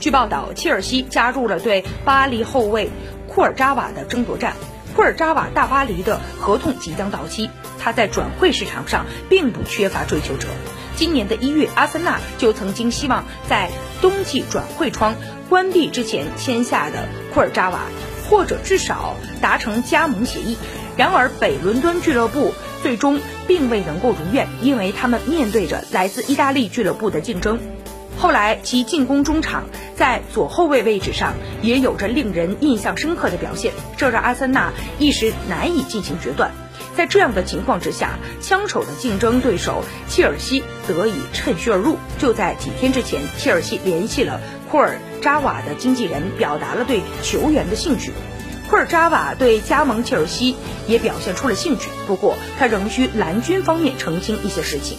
据报道，切尔西加入了对巴黎后卫库尔扎瓦的争夺战。库尔扎瓦大巴黎的合同即将到期，他在转会市场上并不缺乏追求者。今年的一月，阿森纳就曾经希望在冬季转会窗关闭之前签下的库尔扎瓦，或者至少达成加盟协议。然而，北伦敦俱乐部最终并未能够如愿，因为他们面对着来自意大利俱乐部的竞争。后来，其进攻中场在左后卫位置上也有着令人印象深刻的表现，这让阿森纳一时难以进行决断。在这样的情况之下，枪手的竞争对手切尔西得以趁虚而入。就在几天之前，切尔西联系了库尔扎瓦的经纪人，表达了对球员的兴趣。库尔扎瓦对加盟切尔西也表现出了兴趣，不过他仍需蓝军方面澄清一些事情。